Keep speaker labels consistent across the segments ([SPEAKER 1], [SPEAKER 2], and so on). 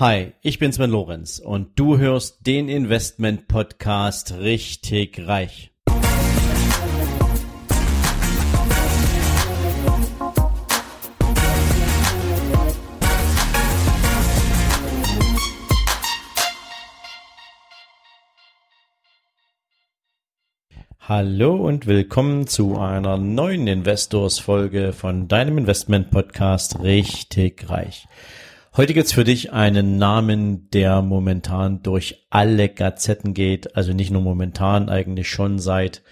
[SPEAKER 1] Hi, ich bin Sven Lorenz und du hörst den Investment Podcast richtig reich. Hallo und willkommen zu einer neuen Investors Folge von deinem Investment Podcast richtig reich. Heute gibt's für dich einen Namen, der momentan durch alle Gazetten geht, also nicht nur momentan, eigentlich schon seit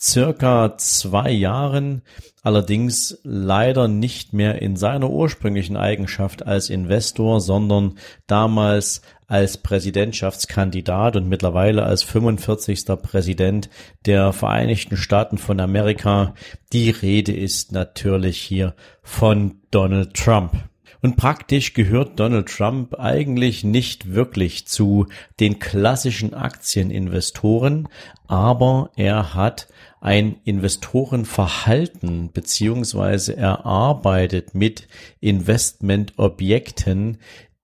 [SPEAKER 1] circa zwei Jahren, allerdings leider nicht mehr in seiner ursprünglichen Eigenschaft als Investor, sondern damals als Präsidentschaftskandidat und mittlerweile als 45. Präsident der Vereinigten Staaten von Amerika. Die Rede ist natürlich hier von Donald Trump. Und praktisch gehört Donald Trump eigentlich nicht wirklich zu den klassischen Aktieninvestoren, aber er hat ein Investorenverhalten beziehungsweise er arbeitet mit Investmentobjekten,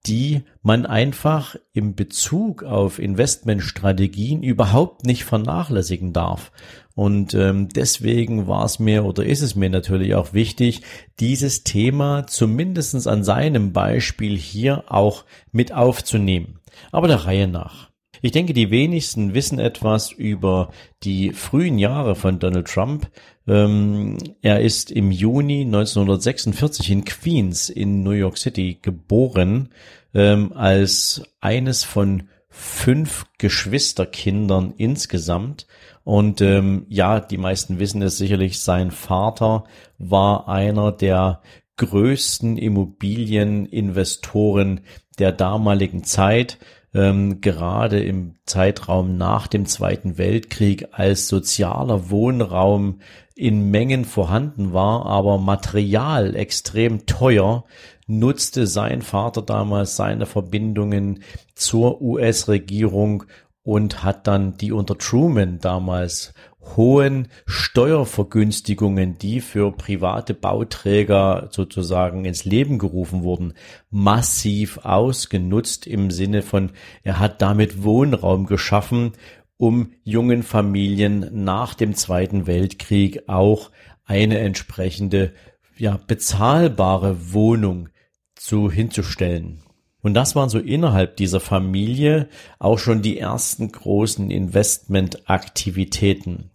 [SPEAKER 1] die man einfach im Bezug auf Investmentstrategien überhaupt nicht vernachlässigen darf. Und ähm, deswegen war es mir oder ist es mir natürlich auch wichtig, dieses Thema zumindestens an seinem Beispiel hier auch mit aufzunehmen. Aber der Reihe nach. Ich denke, die wenigsten wissen etwas über die frühen Jahre von Donald Trump. Ähm, er ist im Juni 1946 in Queens in New York City geboren, ähm, als eines von fünf Geschwisterkindern insgesamt. Und ähm, ja, die meisten wissen es sicherlich, sein Vater war einer der größten Immobilieninvestoren der damaligen Zeit, ähm, gerade im Zeitraum nach dem Zweiten Weltkrieg, als sozialer Wohnraum in Mengen vorhanden war, aber Material extrem teuer, nutzte sein Vater damals seine Verbindungen zur US-Regierung und hat dann die unter Truman damals hohen Steuervergünstigungen, die für private Bauträger sozusagen ins Leben gerufen wurden, massiv ausgenutzt im Sinne von, er hat damit Wohnraum geschaffen, um jungen Familien nach dem Zweiten Weltkrieg auch eine entsprechende ja, bezahlbare Wohnung zu hinzustellen. Und das waren so innerhalb dieser Familie auch schon die ersten großen Investmentaktivitäten.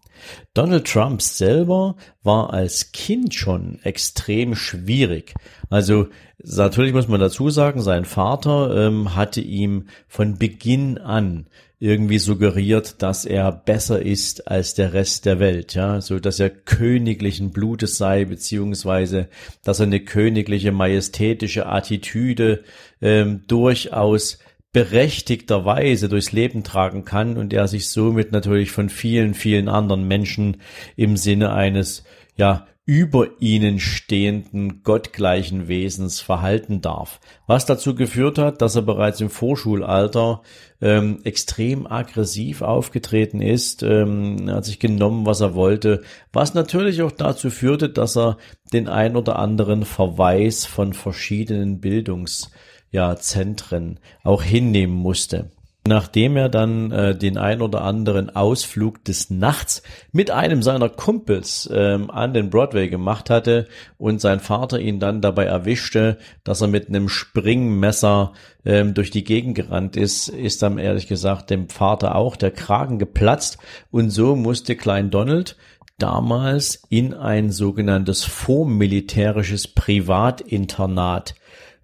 [SPEAKER 1] Donald Trump selber war als Kind schon extrem schwierig. Also natürlich muss man dazu sagen, sein Vater ähm, hatte ihm von Beginn an irgendwie suggeriert, dass er besser ist als der Rest der Welt, ja, so dass er königlichen Blutes sei, beziehungsweise dass er eine königliche majestätische Attitüde ähm, durchaus berechtigterweise durchs Leben tragen kann und er sich somit natürlich von vielen, vielen anderen Menschen im Sinne eines, ja, über ihnen stehenden gottgleichen Wesens verhalten darf. Was dazu geführt hat, dass er bereits im Vorschulalter ähm, extrem aggressiv aufgetreten ist, ähm, hat sich genommen, was er wollte, was natürlich auch dazu führte, dass er den ein oder anderen Verweis von verschiedenen Bildungs ja, Zentren auch hinnehmen musste. Nachdem er dann äh, den ein oder anderen Ausflug des Nachts mit einem seiner Kumpels ähm, an den Broadway gemacht hatte und sein Vater ihn dann dabei erwischte, dass er mit einem Springmesser ähm, durch die Gegend gerannt ist, ist dann ehrlich gesagt dem Vater auch der Kragen geplatzt und so musste Klein Donald damals in ein sogenanntes vormilitärisches Privatinternat,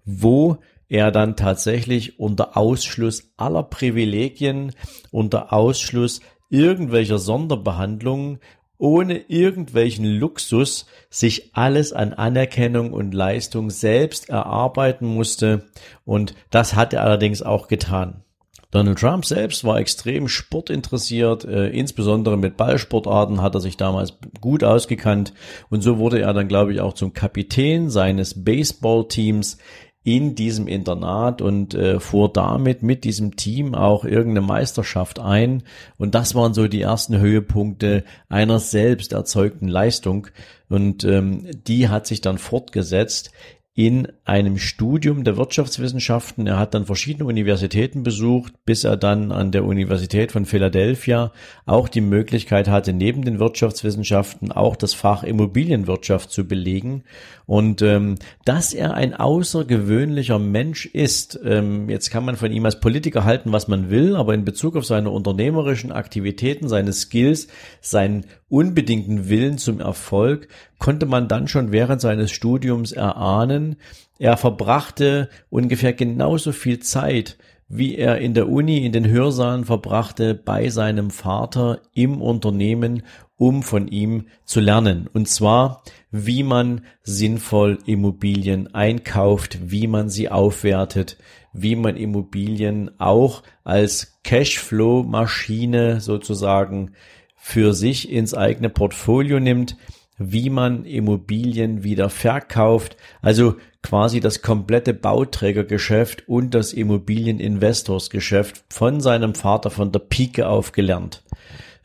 [SPEAKER 1] wo er dann tatsächlich unter Ausschluss aller Privilegien, unter Ausschluss irgendwelcher Sonderbehandlungen, ohne irgendwelchen Luxus sich alles an Anerkennung und Leistung selbst erarbeiten musste. Und das hat er allerdings auch getan. Donald Trump selbst war extrem sportinteressiert, äh, insbesondere mit Ballsportarten hat er sich damals gut ausgekannt. Und so wurde er dann, glaube ich, auch zum Kapitän seines Baseballteams in diesem Internat und äh, fuhr damit mit diesem Team auch irgendeine Meisterschaft ein. Und das waren so die ersten Höhepunkte einer selbst erzeugten Leistung. Und ähm, die hat sich dann fortgesetzt in einem Studium der Wirtschaftswissenschaften. Er hat dann verschiedene Universitäten besucht, bis er dann an der Universität von Philadelphia auch die Möglichkeit hatte, neben den Wirtschaftswissenschaften auch das Fach Immobilienwirtschaft zu belegen. Und ähm, dass er ein außergewöhnlicher Mensch ist, ähm, jetzt kann man von ihm als Politiker halten, was man will, aber in Bezug auf seine unternehmerischen Aktivitäten, seine Skills, seinen unbedingten Willen zum Erfolg, konnte man dann schon während seines Studiums erahnen, er verbrachte ungefähr genauso viel Zeit, wie er in der Uni in den Hörsaalen verbrachte, bei seinem Vater im Unternehmen, um von ihm zu lernen. Und zwar, wie man sinnvoll Immobilien einkauft, wie man sie aufwertet, wie man Immobilien auch als Cashflow-Maschine sozusagen für sich ins eigene Portfolio nimmt, wie man Immobilien wieder verkauft, also quasi das komplette Bauträgergeschäft und das Immobilieninvestorsgeschäft von seinem Vater von der Pike auf gelernt.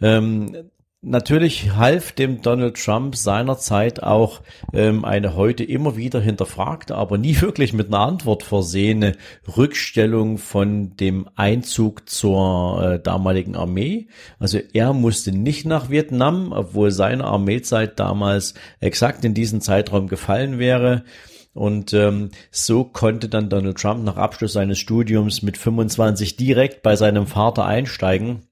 [SPEAKER 1] Ähm, Natürlich half dem Donald Trump seinerzeit auch ähm, eine heute immer wieder hinterfragte, aber nie wirklich mit einer Antwort versehene Rückstellung von dem Einzug zur äh, damaligen Armee. Also er musste nicht nach Vietnam, obwohl seine Armeezeit damals exakt in diesen Zeitraum gefallen wäre. Und ähm, so konnte dann Donald Trump nach Abschluss seines Studiums mit 25 direkt bei seinem Vater einsteigen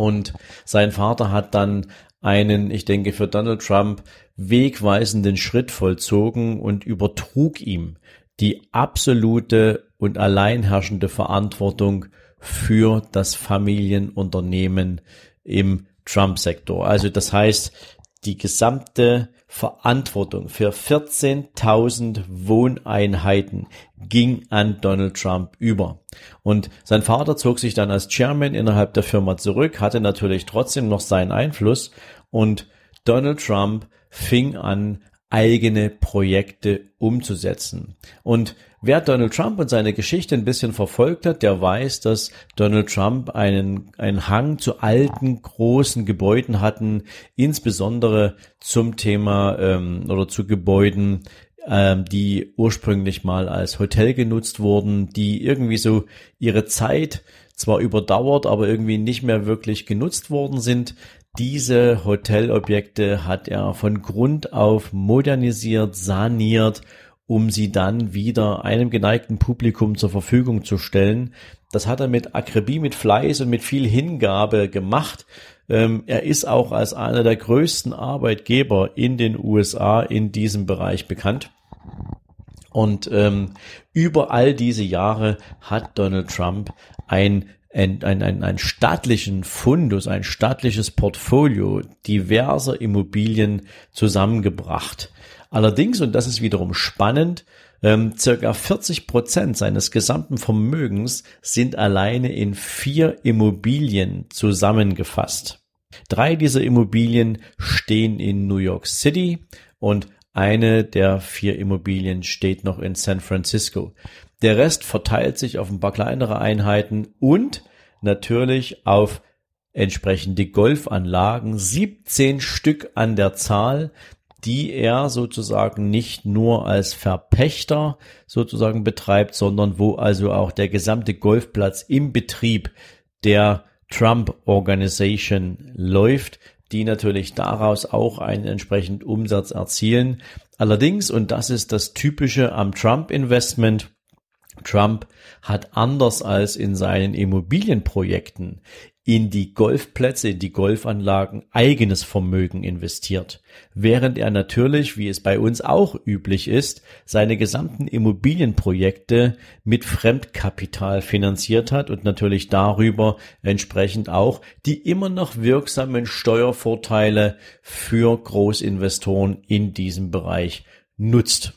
[SPEAKER 1] und sein Vater hat dann einen, ich denke, für Donald Trump wegweisenden Schritt vollzogen und übertrug ihm die absolute und alleinherrschende Verantwortung für das Familienunternehmen im Trump-Sektor. Also das heißt, die gesamte Verantwortung für 14.000 Wohneinheiten ging an Donald Trump über. Und sein Vater zog sich dann als Chairman innerhalb der Firma zurück, hatte natürlich trotzdem noch seinen Einfluss und Donald Trump fing an, eigene Projekte umzusetzen. Und wer Donald Trump und seine Geschichte ein bisschen verfolgt hat, der weiß, dass Donald Trump einen, einen Hang zu alten, großen Gebäuden hatten, insbesondere zum Thema ähm, oder zu Gebäuden, ähm, die ursprünglich mal als Hotel genutzt wurden, die irgendwie so ihre Zeit zwar überdauert, aber irgendwie nicht mehr wirklich genutzt worden sind. Diese Hotelobjekte hat er von Grund auf modernisiert, saniert, um sie dann wieder einem geneigten Publikum zur Verfügung zu stellen. Das hat er mit Akribie, mit Fleiß und mit viel Hingabe gemacht. Ähm, er ist auch als einer der größten Arbeitgeber in den USA in diesem Bereich bekannt. Und ähm, über all diese Jahre hat Donald Trump ein ein, ein, ein, ein staatlichen Fundus, ein staatliches Portfolio diverser Immobilien zusammengebracht. Allerdings, und das ist wiederum spannend, ähm, circa 40 Prozent seines gesamten Vermögens sind alleine in vier Immobilien zusammengefasst. Drei dieser Immobilien stehen in New York City und eine der vier Immobilien steht noch in San Francisco. Der Rest verteilt sich auf ein paar kleinere Einheiten und natürlich auf entsprechende Golfanlagen, 17 Stück an der Zahl, die er sozusagen nicht nur als Verpächter sozusagen betreibt, sondern wo also auch der gesamte Golfplatz im Betrieb der Trump Organization läuft, die natürlich daraus auch einen entsprechenden Umsatz erzielen. Allerdings, und das ist das Typische am Trump Investment, Trump hat anders als in seinen Immobilienprojekten in die Golfplätze, in die Golfanlagen eigenes Vermögen investiert, während er natürlich, wie es bei uns auch üblich ist, seine gesamten Immobilienprojekte mit Fremdkapital finanziert hat und natürlich darüber entsprechend auch die immer noch wirksamen Steuervorteile für Großinvestoren in diesem Bereich nutzt.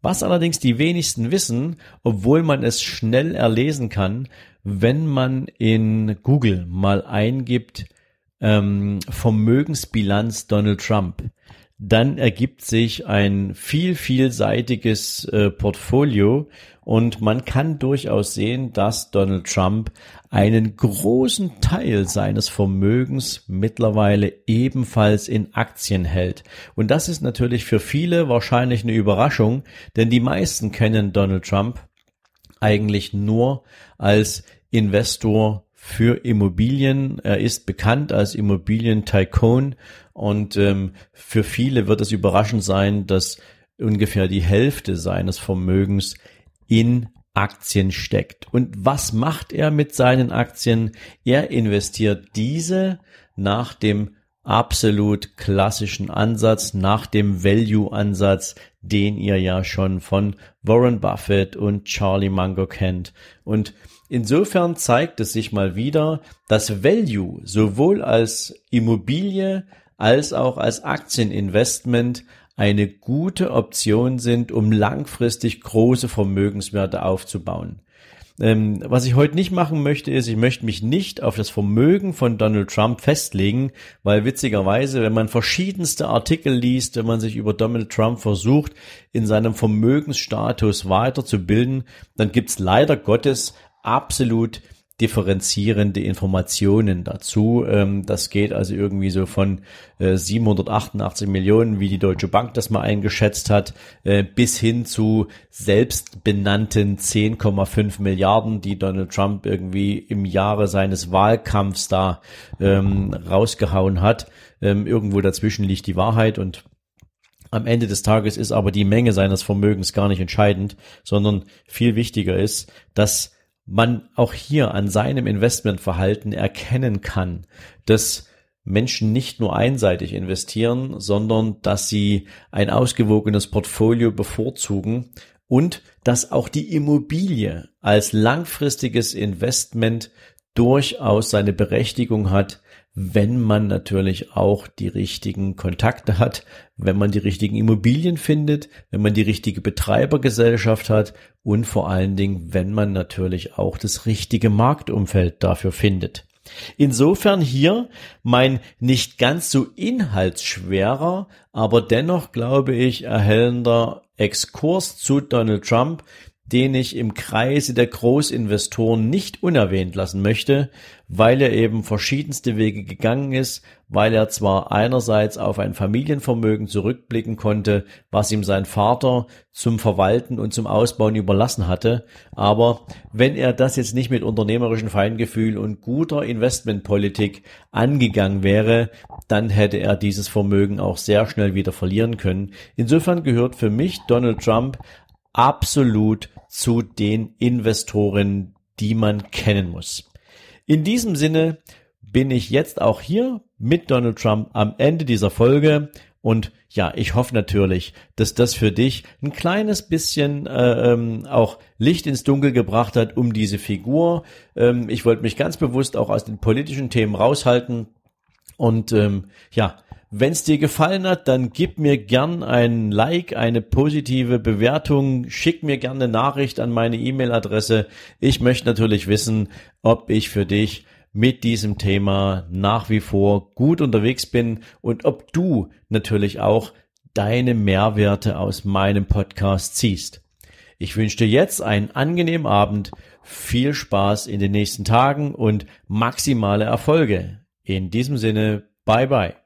[SPEAKER 1] Was allerdings die wenigsten wissen, obwohl man es schnell erlesen kann, wenn man in Google mal eingibt ähm, Vermögensbilanz Donald Trump, dann ergibt sich ein viel, vielseitiges äh, Portfolio und man kann durchaus sehen, dass Donald Trump einen großen Teil seines Vermögens mittlerweile ebenfalls in Aktien hält. Und das ist natürlich für viele wahrscheinlich eine Überraschung, denn die meisten kennen Donald Trump eigentlich nur als Investor für Immobilien. Er ist bekannt als Immobilien-Tycoon und ähm, für viele wird es überraschend sein, dass ungefähr die Hälfte seines Vermögens in Aktien steckt. Und was macht er mit seinen Aktien? Er investiert diese nach dem absolut klassischen Ansatz, nach dem Value-Ansatz, den ihr ja schon von Warren Buffett und Charlie Munger kennt. Und insofern zeigt es sich mal wieder, dass Value sowohl als Immobilie als auch als Aktieninvestment eine gute Option sind, um langfristig große Vermögenswerte aufzubauen. Ähm, was ich heute nicht machen möchte, ist, ich möchte mich nicht auf das Vermögen von Donald Trump festlegen, weil witzigerweise, wenn man verschiedenste Artikel liest, wenn man sich über Donald Trump versucht, in seinem Vermögensstatus weiterzubilden, dann gibt's leider Gottes absolut differenzierende Informationen dazu. Ähm, das geht also irgendwie so von 788 äh, Millionen, wie die Deutsche Bank das mal eingeschätzt hat, äh, bis hin zu selbstbenannten 10,5 Milliarden, die Donald Trump irgendwie im Jahre seines Wahlkampfs da ähm, rausgehauen hat. Ähm, irgendwo dazwischen liegt die Wahrheit und am Ende des Tages ist aber die Menge seines Vermögens gar nicht entscheidend, sondern viel wichtiger ist, dass man auch hier an seinem Investmentverhalten erkennen kann, dass Menschen nicht nur einseitig investieren, sondern dass sie ein ausgewogenes Portfolio bevorzugen und dass auch die Immobilie als langfristiges Investment durchaus seine Berechtigung hat, wenn man natürlich auch die richtigen Kontakte hat, wenn man die richtigen Immobilien findet, wenn man die richtige Betreibergesellschaft hat und vor allen Dingen, wenn man natürlich auch das richtige Marktumfeld dafür findet. Insofern hier mein nicht ganz so inhaltsschwerer, aber dennoch glaube ich erhellender Exkurs zu Donald Trump, den ich im Kreise der Großinvestoren nicht unerwähnt lassen möchte, weil er eben verschiedenste Wege gegangen ist, weil er zwar einerseits auf ein Familienvermögen zurückblicken konnte, was ihm sein Vater zum Verwalten und zum Ausbauen überlassen hatte, aber wenn er das jetzt nicht mit unternehmerischem Feingefühl und guter Investmentpolitik angegangen wäre, dann hätte er dieses Vermögen auch sehr schnell wieder verlieren können. Insofern gehört für mich Donald Trump absolut zu den Investoren, die man kennen muss. In diesem Sinne bin ich jetzt auch hier mit Donald Trump am Ende dieser Folge und ja, ich hoffe natürlich, dass das für dich ein kleines bisschen äh, ähm, auch Licht ins Dunkel gebracht hat um diese Figur. Ähm, ich wollte mich ganz bewusst auch aus den politischen Themen raushalten. Und ähm, ja, wenn es dir gefallen hat, dann gib mir gern ein Like, eine positive Bewertung, schick mir gerne eine Nachricht an meine E-Mail-Adresse. Ich möchte natürlich wissen, ob ich für dich mit diesem Thema nach wie vor gut unterwegs bin und ob du natürlich auch deine Mehrwerte aus meinem Podcast ziehst. Ich wünsche dir jetzt einen angenehmen Abend, viel Spaß in den nächsten Tagen und maximale Erfolge. In diesem Sinne, bye bye.